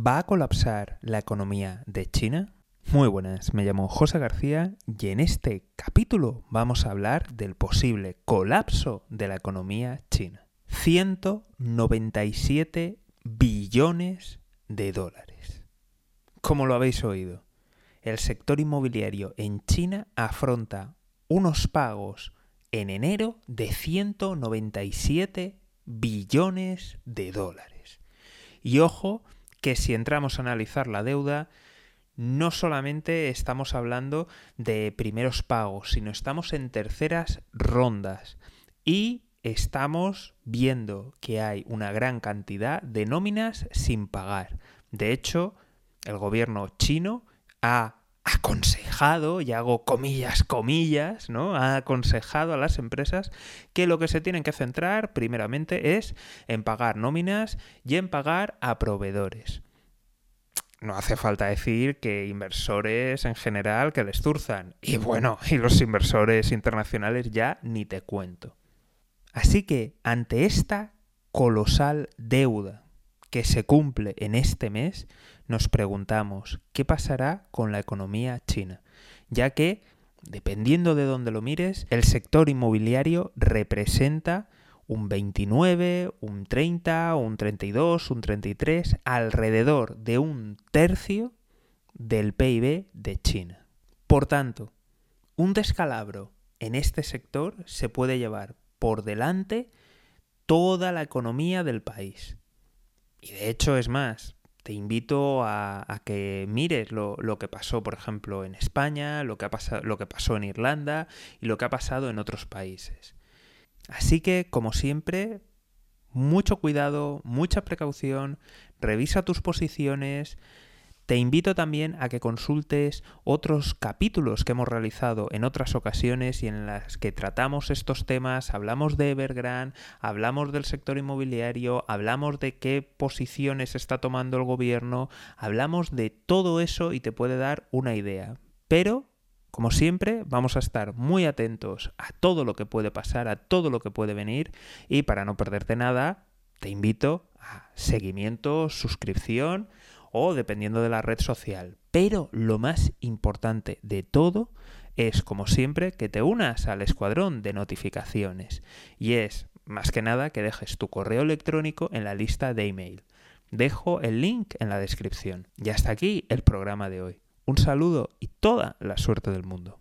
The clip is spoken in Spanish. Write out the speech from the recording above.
¿Va a colapsar la economía de China? Muy buenas, me llamo José García y en este capítulo vamos a hablar del posible colapso de la economía china. 197 billones de dólares. Como lo habéis oído, el sector inmobiliario en China afronta unos pagos en enero de 197 billones de dólares. Y ojo, que si entramos a analizar la deuda, no solamente estamos hablando de primeros pagos, sino estamos en terceras rondas y estamos viendo que hay una gran cantidad de nóminas sin pagar. De hecho, el gobierno chino ha aconsejado, y hago comillas, comillas, ¿no? Ha aconsejado a las empresas que lo que se tienen que centrar primeramente es en pagar nóminas y en pagar a proveedores. No hace falta decir que inversores en general que les zurzan. Y bueno, y los inversores internacionales ya ni te cuento. Así que ante esta colosal deuda que se cumple en este mes, nos preguntamos qué pasará con la economía china, ya que, dependiendo de dónde lo mires, el sector inmobiliario representa un 29, un 30, un 32, un 33, alrededor de un tercio del PIB de China. Por tanto, un descalabro en este sector se puede llevar por delante toda la economía del país. Y de hecho es más, te invito a, que mires lo, que pasó, por ejemplo, en España, lo que, ha pasado, lo que pasó en Irlanda y lo que ha pasado en otros países. Así que, como siempre, mucho cuidado, mucha precaución, revisa tus posiciones, te invito también a que consultes otros capítulos que hemos realizado en otras ocasiones y en las que tratamos estos temas, hablamos de Evergrande, hablamos del sector inmobiliario, hablamos de qué posiciones está tomando el gobierno, hablamos de todo eso y te puede dar una idea. Pero como siempre, vamos a estar muy atentos a todo lo que puede pasar, a todo lo que puede venir. Y para no perderte nada, te invito a seguimiento, suscripción o dependiendo de la red social. Pero lo más importante de todo es, como siempre, que te unas al escuadrón de notificaciones. Y es, más que nada, que dejes tu correo electrónico en la lista de email. Dejo el link en la descripción. Y hasta aquí el programa de hoy. Un saludo y toda la suerte del mundo.